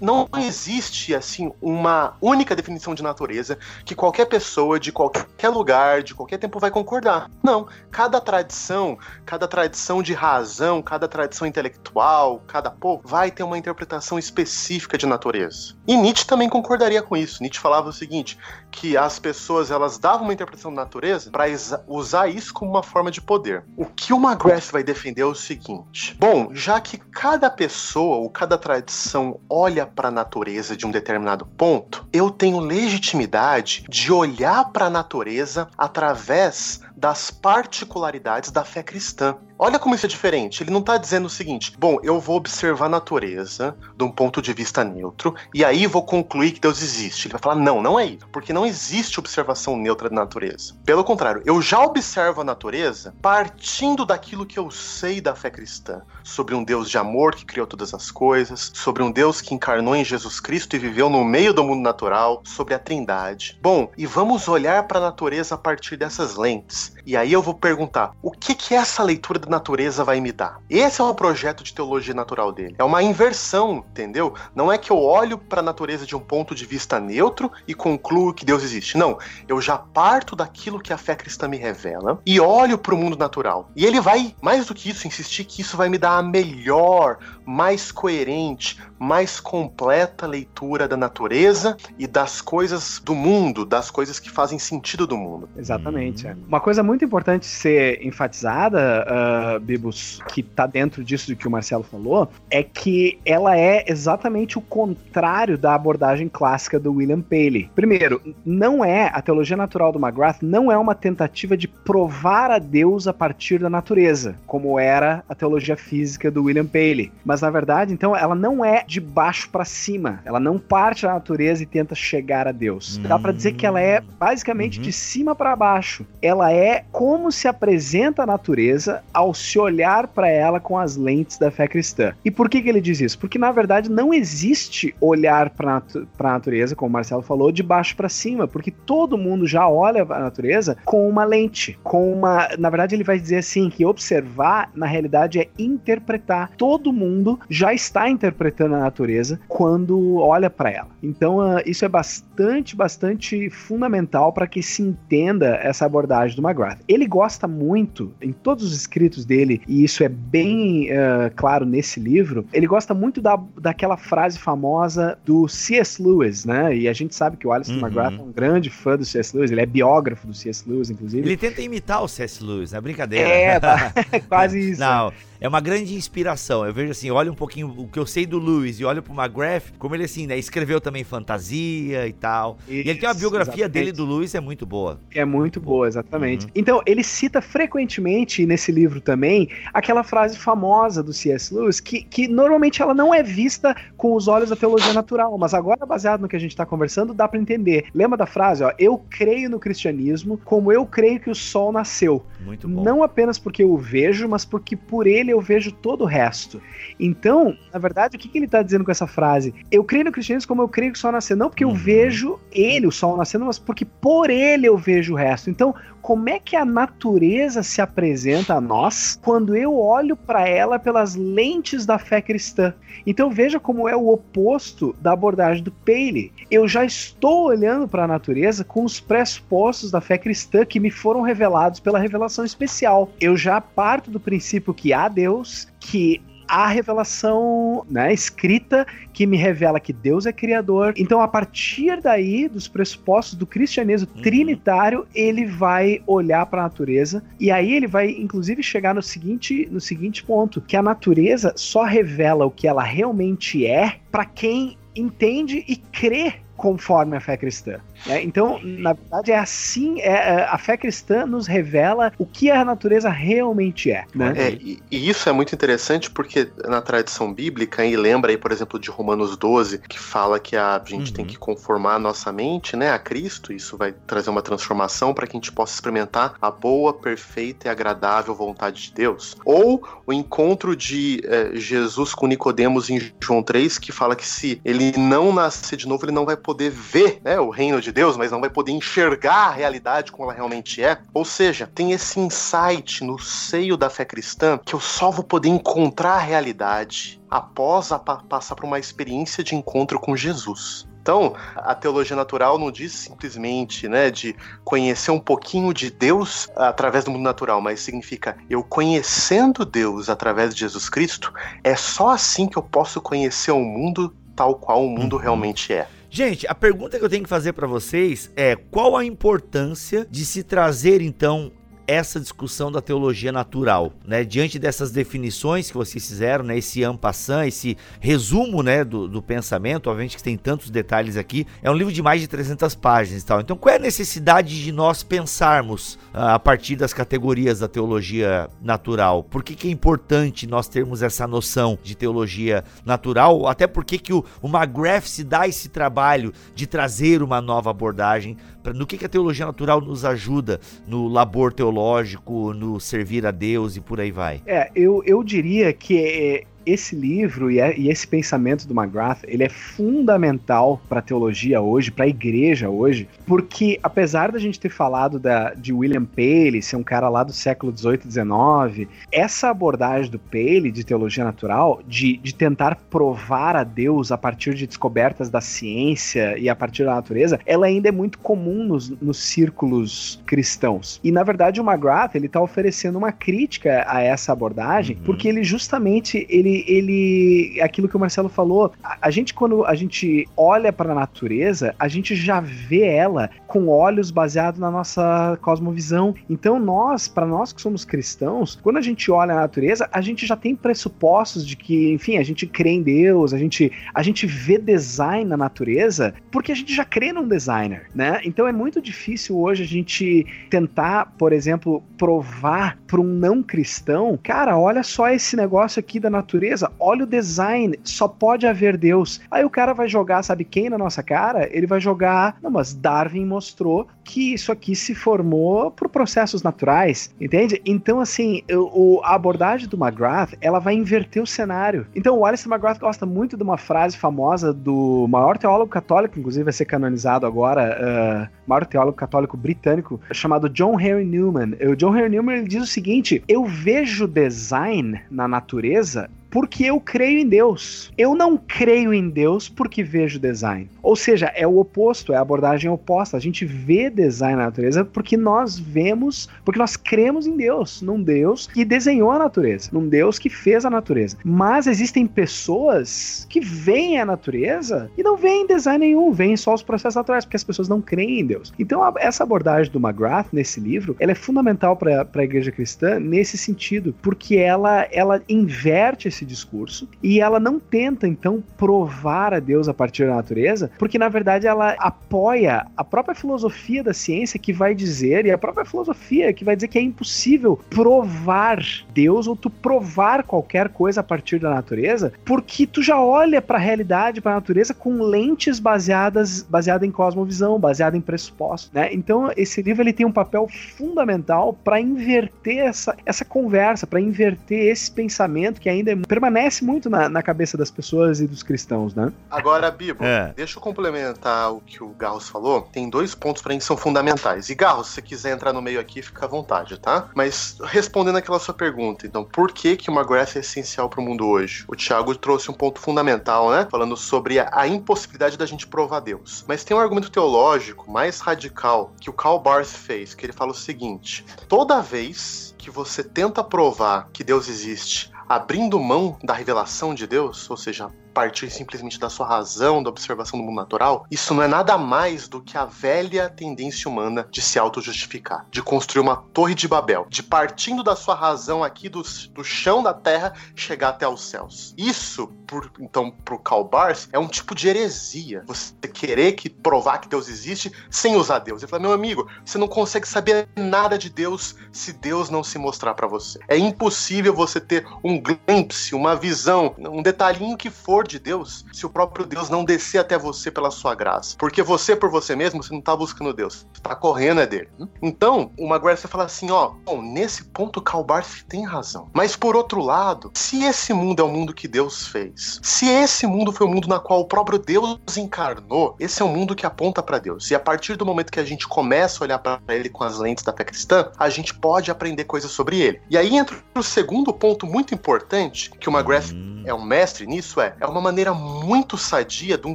Não existe, assim, uma única definição de natureza que qualquer pessoa, de qualquer lugar, de qualquer tempo vai concordar. Não. Cada tradição, cada tradição de razão, cada tradição intelectual, cada povo, vai ter uma interpretação específica de natureza. E Nietzsche também concordaria com isso. Nietzsche falava o seguinte, que as pessoas, elas davam uma interpretação da natureza para usar isso como uma forma de poder. O que o McGrath vai defender é o seguinte: bom, já que cada pessoa ou cada tradição olha para a natureza de um determinado ponto, eu tenho legitimidade de olhar para a natureza através das particularidades da fé cristã. Olha como isso é diferente. Ele não está dizendo o seguinte: bom, eu vou observar a natureza de um ponto de vista neutro e aí vou concluir que Deus existe. Ele vai falar: não, não é isso, porque não existe observação neutra da natureza. Pelo contrário, eu já observo a natureza partindo daquilo que eu sei da fé cristã, sobre um Deus de amor que criou todas as coisas, sobre um Deus que encarnou em Jesus Cristo e viveu no meio do mundo natural, sobre a Trindade. Bom, e vamos olhar para a natureza a partir dessas lentes. E aí eu vou perguntar: o que que essa leitura da natureza vai me dar? Esse é o projeto de teologia natural dele. É uma inversão, entendeu? Não é que eu olho para a natureza de um ponto de vista neutro e concluo que Deus existe. Não, eu já parto daquilo que a fé cristã me revela e olho para o mundo natural. E ele vai, mais do que isso, insistir que isso vai me dar melhor, mais coerente, mais completa leitura da natureza e das coisas do mundo, das coisas que fazem sentido do mundo. Exatamente. Hum. é. Uma coisa muito importante ser enfatizada, Bibos, que tá dentro disso do que o Marcelo falou, é que ela é exatamente o contrário da abordagem clássica do William Paley. Primeiro, não é a teologia natural do McGrath não é uma tentativa de provar a Deus a partir da natureza, como era a teologia física do William Paley. Mas na verdade, então, ela não é de baixo para cima. Ela não parte da natureza e tenta chegar a Deus. Dá para dizer que ela é basicamente Uhum. de cima para baixo. Ela é como se apresenta a natureza ao se olhar para ela com as lentes da fé cristã. E por que, que ele diz isso? Porque na verdade não existe olhar para natu a natureza, como o Marcelo falou, de baixo para cima, porque todo mundo já olha a natureza com uma lente, com uma, na verdade ele vai dizer assim que observar na realidade é interpretar. Todo mundo já está interpretando a natureza quando olha para ela. Então ah, isso é bastante, bastante fundamental para que se entenda essa abordagem do McGrath. Ele gosta muito, em todos os escritos dele, e isso é bem ah, claro nesse livro, ele gosta muito da, daquela frase famosa do C.S. Lewis, né? E a gente sabe que o Alistair Uhum. McGrath é um grande fã do C.S. Lewis, ele é biógrafo do C.S. Lewis, inclusive. Ele tenta imitar o C.S. Lewis, é brincadeira. É, tá, quase isso. Não, é uma grande inspiração. Eu vejo assim, olho um pouquinho o que eu sei do Lewis e olho pro McGrath, como ele assim, né, escreveu também fantasia e tal. e ele tem uma Isso, biografia exatamente. dele do Lewis, é muito boa. É muito boa, exatamente. Uhum. Então, ele cita frequentemente nesse livro também aquela frase famosa do C.S. Lewis, que, que normalmente ela não é vista com os olhos da teologia natural, mas agora, baseado no que a gente está conversando, dá para entender. Lembra da frase, ó? Eu creio no cristianismo como eu creio que o sol nasceu. Muito bom. Não apenas porque eu o vejo, mas porque por ele eu vejo todo o resto. Então, na verdade, o que, que ele está dizendo com essa frase? Eu creio no cristianismo como eu creio que o sol nasceu. Não porque eu Uhum. vejo ele, o sol nascendo, mas porque por ele eu vejo o resto. Então, como é que a natureza se apresenta a nós quando eu olho para ela pelas lentes da fé cristã? Então veja como é o oposto da abordagem do Paley. Eu já estou olhando para a natureza com os pressupostos da fé cristã que me foram revelados pela revelação especial. Eu já parto do princípio que há Deus, que há revelação né, escrita que me revela que Deus é criador. Então, a partir daí, dos pressupostos do cristianismo Uhum. trinitário, ele vai olhar para a natureza e aí ele vai, inclusive, chegar no seguinte, no seguinte ponto: que a natureza só revela o que ela realmente é para quem entende e crê conforme a fé cristã. né? Então, na verdade, é assim, é, é, a fé cristã nos revela o que a natureza realmente é. Né? É, e, e isso é muito interessante porque na tradição bíblica, e lembra aí, por exemplo, de Romanos 12, que fala que a gente Uhum. tem que conformar a nossa mente né, a Cristo, isso vai trazer uma transformação para que a gente possa experimentar a boa, perfeita e agradável vontade de Deus. Ou o encontro de eh, Jesus com Nicodemos em João 3, que fala que se ele não nascer de novo, ele não vai poder ver né, o reino de Deus, mas não vai poder enxergar a realidade como ela realmente é. Ou seja, tem esse insight no seio da fé cristã que eu só vou poder encontrar a realidade após a pa- passar por uma experiência de encontro com Jesus. Então, a teologia natural não diz simplesmente, né, de conhecer um pouquinho de Deus através do mundo natural, mas significa eu conhecendo Deus através de Jesus Cristo, é só assim que eu posso conhecer o mundo tal qual o mundo Uhum. realmente é. Gente, a pergunta que eu tenho que fazer para vocês é qual a importância de se trazer então essa discussão da teologia natural, né? Diante dessas definições que vocês fizeram, né? Esse ampassant, esse resumo, né? Do, do pensamento, obviamente que tem tantos detalhes aqui. É um livro de mais de 300 páginas e tal. Então, qual é a necessidade de nós pensarmos ah, a partir das categorias da teologia natural? Por que, que é importante nós termos essa noção de teologia natural? Até porque que o, o McGrath se dá esse trabalho de trazer uma nova abordagem pra, no que, que a teologia natural nos ajuda no labor teológico, no servir a Deus e por aí vai. É, eu, eu diria que é, esse livro e, é- e esse pensamento do McGrath, ele é fundamental para a teologia hoje, para a igreja hoje, porque apesar da gente ter falado da, de William Paley, ser um cara lá do século 18 e 19, essa abordagem do Paley de teologia natural, de, de tentar provar a Deus a partir de descobertas da ciência e a partir da natureza, ela ainda é muito comum nos, nos círculos cristãos. E na verdade o McGrath, ele está oferecendo uma crítica a essa abordagem, Uhum. porque ele justamente ele ele aquilo que o Marcelo falou, a, a gente quando a gente olha para a natureza, a gente já vê ela com olhos baseados na nossa cosmovisão. Então nós, para nós que somos cristãos, quando a gente olha a natureza, a gente já tem pressupostos de que, enfim, a gente crê em Deus, a gente a gente vê design na natureza, porque a gente já crê num designer, né? Então é muito difícil hoje a gente tentar, por exemplo, provar para um não cristão, cara, olha só esse negócio aqui da natureza, olha o design, só pode haver Deus. Aí o cara vai jogar, sabe quem na nossa cara? Ele vai jogar, não, mas Darwin mostrou que isso aqui se formou por processos naturais, entende? Então, assim, o, a abordagem do McGrath, ela vai inverter o cenário. Então, o Alistair McGrath gosta muito de uma frase famosa do maior teólogo católico, inclusive vai ser canonizado agora, ah, maior teólogo católico britânico, chamado John Henry Newman. O John Henry Newman ele diz o seguinte: eu vejo design na natureza porque eu creio em Deus. Eu não creio em Deus porque vejo design. Ou seja, é o oposto, é a abordagem oposta. A gente vê design na natureza porque nós vemos, porque nós cremos em Deus, num Deus que desenhou a natureza, num Deus que fez a natureza. Mas existem pessoas que veem a natureza e não veem design nenhum, veem só os processos naturais, porque as pessoas não creem em Deus. Então, a- essa abordagem do McGrath nesse livro, ela é fundamental para a igreja cristã nesse sentido, porque ela, ela inverte esse discurso e ela não tenta, então, provar a Deus a partir da natureza, porque na verdade ela apoia a própria filosofia teoria da ciência que vai dizer, e a própria filosofia, que vai dizer que é impossível provar Deus ou tu provar qualquer coisa a partir da natureza, porque tu já olha para a realidade, para a natureza com lentes baseadas baseada em cosmovisão, baseada em pressupostos, né? Então, esse livro ele tem um papel fundamental para inverter essa, essa conversa, para inverter esse pensamento que ainda permanece muito na, na cabeça das pessoas e dos cristãos, né? Agora, Bibo, é. deixa eu complementar o que o Garros falou. Tem dois pontos para que são fundamentais. E Garros, se você quiser entrar no meio aqui, fica à vontade, tá? Mas respondendo aquela sua pergunta, então, por que que o McGrath é essencial para o mundo hoje? O Thiago trouxe um ponto fundamental, né? Falando sobre a, a impossibilidade da gente provar Deus. Mas tem um argumento teológico mais radical que o Karl Barth fez, que ele fala o seguinte: toda vez que você tenta provar que Deus existe abrindo mão da revelação de Deus, ou seja, partir simplesmente da sua razão, da observação do mundo natural, isso não é nada mais do que a velha tendência humana de se auto-justificar, de construir uma torre de Babel, de partindo da sua razão aqui do, do chão da terra chegar até os céus. Isso, por, então, pro Karl Barth, é um tipo de heresia. Você querer que provar que Deus existe sem usar Deus. Ele fala, meu amigo, você não consegue saber nada de Deus se Deus não se mostrar para você. É impossível você ter um glimpse, uma visão, um detalhinho que for amor de Deus se o próprio Deus não descer até você pela sua graça? Porque você, por você mesmo, você não está buscando Deus. Você tá correndo é dele. Então, o Maguire fala assim, ó, bom, nesse ponto o Karl Barth tem razão. Mas por outro lado, se esse mundo é o mundo que Deus fez, se esse mundo foi o mundo na qual o próprio Deus encarnou, esse é um mundo que aponta para Deus. E a partir do momento que a gente começa a olhar para ele com as lentes da fé cristã, a gente pode aprender coisas sobre ele. E aí entra o segundo ponto muito importante, que o McGrath. É um mestre nisso, é, é uma maneira muito sadia de um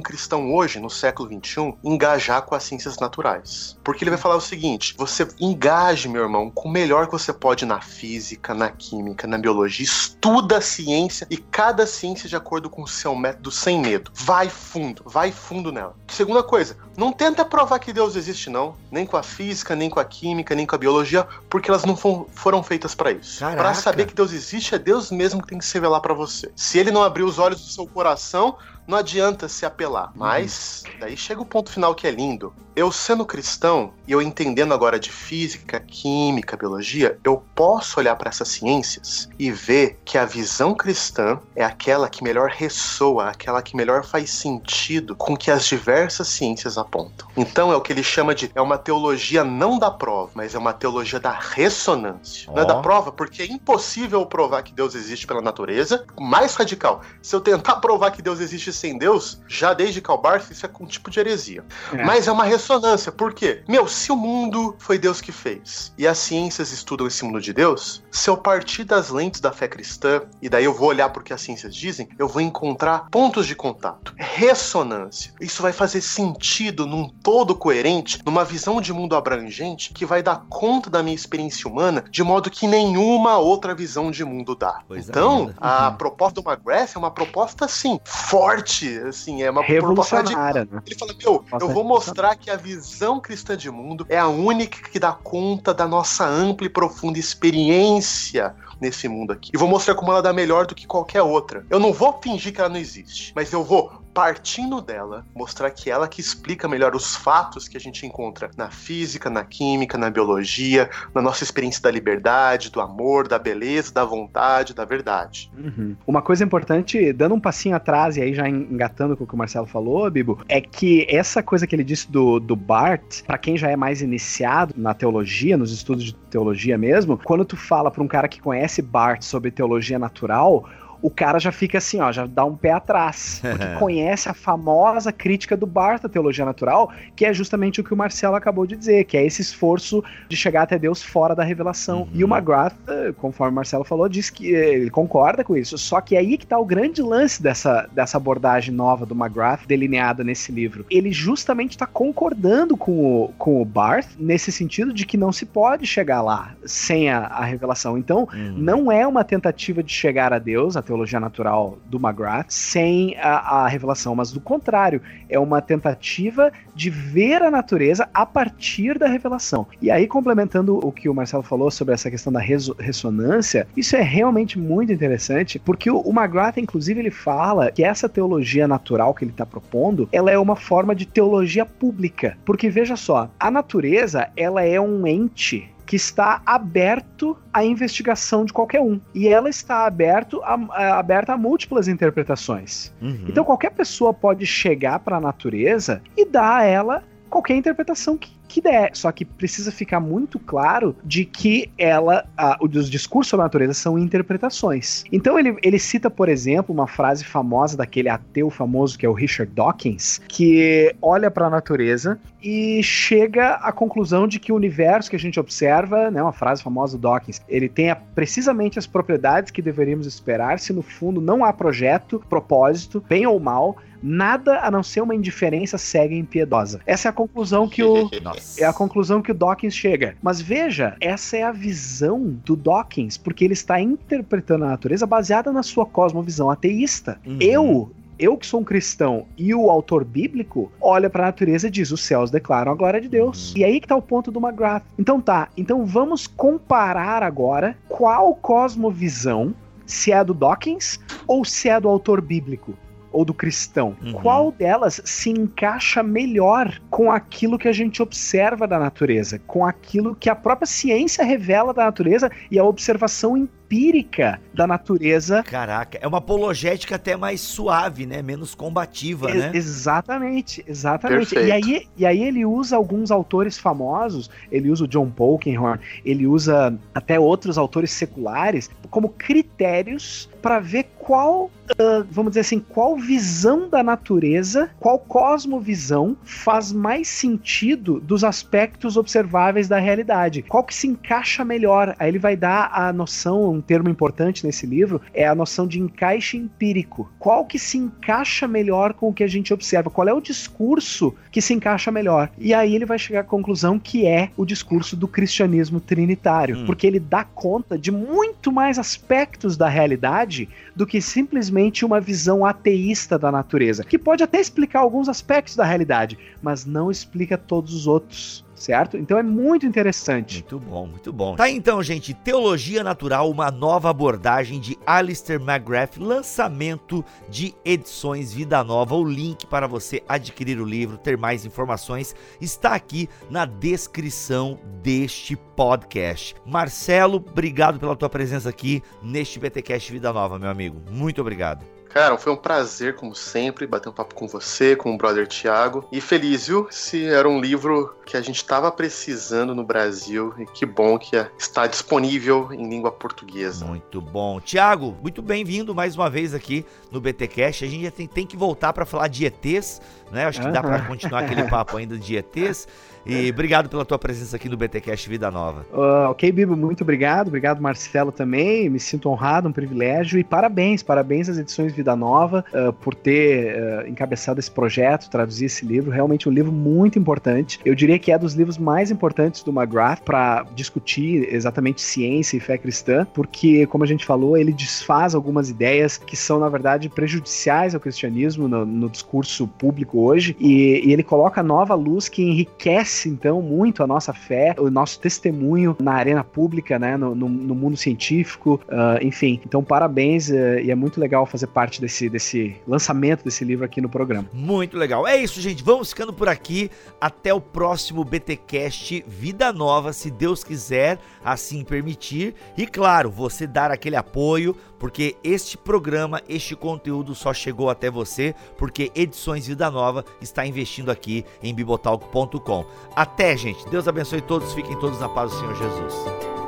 cristão hoje, no século XXI, engajar com as ciências naturais. Porque ele vai falar o seguinte: você engaje, meu irmão, com o melhor que você pode na física, na química, na biologia, estuda a ciência e cada ciência de acordo com o seu método sem medo. Vai fundo, vai fundo nela. Segunda coisa, não tenta provar que Deus existe, não. Nem com a física, nem com a química, nem com a biologia, porque elas não foram feitas para isso. Para saber que Deus existe, é Deus mesmo que tem que se revelar para você. Se ele não abrir os olhos do seu coração, coração não adianta se apelar. Mas daí chega o ponto final que é lindo. Eu sendo cristão e eu entendendo agora de física, química, biologia, eu posso olhar para essas ciências e ver que a visão cristã é aquela que melhor ressoa, aquela que melhor faz sentido com que as diversas ciências apontam. Então é o que ele chama de é uma teologia não da prova, mas é uma teologia da ressonância. Oh. Não é da prova porque é impossível provar que Deus existe pela natureza. Mais radical, se eu tentar provar que Deus existe sem Deus, já desde Karl Barth, isso é um tipo de heresia. É. Mas é uma ressonância, por quê? Meu, se o mundo foi Deus que fez e as ciências estudam esse mundo de Deus, se eu partir das lentes da fé cristã, e daí eu vou olhar porque as ciências dizem, eu vou encontrar pontos de contato, ressonância. Isso vai fazer sentido num todo coerente, numa visão de mundo abrangente que vai dar conta da minha experiência humana de modo que nenhuma outra visão de mundo dá. Pois então, a uhum. proposta do McGrath é uma proposta, assim, forte forte, assim, é uma revolucionária. De... Né? Ele fala, meu, eu vou mostrar que a visão cristã de mundo é a única que dá conta da nossa ampla e profunda experiência nesse mundo aqui. E vou mostrar como ela dá melhor do que qualquer outra. Eu não vou fingir que ela não existe, mas eu vou partindo dela, mostrar que ela que explica melhor os fatos que a gente encontra na física, na química, na biologia, na nossa experiência da liberdade, do amor, da beleza, da vontade, da verdade. Uhum. Uma coisa importante, dando um passinho atrás e aí já engatando com o que o Marcelo falou, Bibo, é que essa coisa que ele disse do, do Bart, para quem já é mais iniciado na teologia, nos estudos de teologia mesmo, quando tu fala para um cara que conhece Bart sobre teologia natural, o cara já fica assim, ó, já dá um pé atrás. Porque conhece a famosa crítica do Barth da teologia natural, que é justamente o que o Marcelo acabou de dizer, que é esse esforço de chegar até Deus fora da revelação. Uhum. E o McGrath, conforme o Marcelo falou, diz que ele concorda com isso. Só que aí que tá o grande lance dessa, dessa abordagem nova do McGrath, delineada nesse livro. Ele justamente está concordando com o, com o Barth, nesse sentido de que não se pode chegar lá sem a, a revelação. Então, uhum. não é uma tentativa de chegar a Deus, teologia natural do McGrath sem a, a revelação, mas do contrário, é uma tentativa de ver a natureza a partir da revelação. E aí, complementando o que o Marcelo falou sobre essa questão da ressonância, isso é realmente muito interessante, porque o, o McGrath, inclusive, ele fala que essa teologia natural que ele está propondo, ela é uma forma de teologia pública. Porque veja só, a natureza, ela é um ente que está aberto à investigação de qualquer um. E ela está aberto a, a, aberta a múltiplas interpretações. Uhum. Então qualquer pessoa pode chegar para a natureza e dar a ela qualquer interpretação que que der. Só que precisa ficar muito claro de que ela, a, os discursos sobre a natureza são interpretações. Então ele, ele cita, por exemplo, uma frase famosa daquele ateu famoso que é o Richard Dawkins, que olha para a natureza e chega à conclusão de que o universo que a gente observa, né, uma frase famosa do Dawkins, ele tem precisamente as propriedades que deveríamos esperar se no fundo não há projeto, propósito, bem ou mal, nada a não ser uma indiferença cega e impiedosa. Essa é a conclusão que o é a conclusão que o Dawkins chega. Mas veja, essa é a visão do Dawkins, porque ele está interpretando a natureza baseada na sua cosmovisão ateísta. Uhum. Eu eu que sou um cristão e o autor bíblico olha para a natureza e diz: os céus declaram a glória de Deus. Uhum. E aí que tá o ponto do McGrath. Então tá, então vamos comparar agora qual cosmovisão, se é a do Dawkins ou se é a do autor bíblico ou do cristão, uhum. qual delas se encaixa melhor com aquilo que a gente observa da natureza, com aquilo que a própria ciência revela da natureza e a observação empírica da natureza. Caraca, é uma apologética até mais suave, né? Menos combativa, né? Exatamente, exatamente. E aí, e aí ele usa alguns autores famosos, ele usa o John Polkinghorne, ele usa até outros autores seculares como critérios para ver qual, uh, vamos dizer assim, qual visão da natureza, qual cosmovisão faz mais sentido dos aspectos observáveis da realidade. Qual que se encaixa melhor? Aí ele vai dar a noção, um termo importante nesse livro, é a noção de encaixe empírico. Qual que se encaixa melhor com o que a gente observa? Qual é o discurso que se encaixa melhor? E aí ele vai chegar à conclusão que é o discurso do cristianismo trinitário, hum. porque ele dá conta de muito mais aspectos da realidade do que simplesmente uma visão ateísta da natureza, que pode até explicar alguns aspectos da realidade, mas não explica todos os outros certo? Então é muito interessante. Muito bom, muito bom. Tá então, gente, Teologia Natural, uma nova abordagem de Alistair McGrath, lançamento de edições Vida Nova. O link para você adquirir o livro, ter mais informações, está aqui na descrição deste podcast. Marcelo, obrigado pela tua presença aqui neste BTcast Vida Nova, meu amigo. Muito obrigado. Cara, foi um prazer, como sempre, bater um papo com você, com o brother Tiago. E feliz, viu? Se era um livro que a gente estava precisando no Brasil. E que bom que está disponível em língua portuguesa. Muito bom. Tiago, muito bem-vindo mais uma vez aqui no BTcast. A gente já tem, tem que voltar para falar de ETs, né? Acho que dá para continuar aquele papo ainda de ETs. E obrigado pela tua presença aqui no BTcast Vida Nova. Uh, ok, Bibo, muito obrigado. Obrigado, Marcelo, também. Me sinto honrado, um privilégio. E parabéns, parabéns às edições Vida Nova uh, por ter uh, encabeçado esse projeto, traduzir esse livro. Realmente um livro muito importante. Eu diria que é dos livros mais importantes do McGrath para discutir exatamente ciência e fé cristã, porque, como a gente falou, ele desfaz algumas ideias que são, na verdade, prejudiciais ao cristianismo no, no discurso público hoje. E, e ele coloca nova luz que enriquece então muito a nossa fé, o nosso testemunho na arena pública, né, no, no, no mundo científico, uh, enfim. Então, parabéns uh, e é muito legal fazer parte desse, desse lançamento desse livro aqui no programa. Muito legal. É isso, gente. Vamos ficando por aqui. Até o próximo BTcast Vida Nova, se Deus quiser assim permitir. E claro, você dar aquele apoio porque este programa, este conteúdo só chegou até você porque Edições Vida Nova está investindo aqui em bibotalco.com. Até, gente. Deus abençoe todos. Fiquem todos na paz do Senhor Jesus.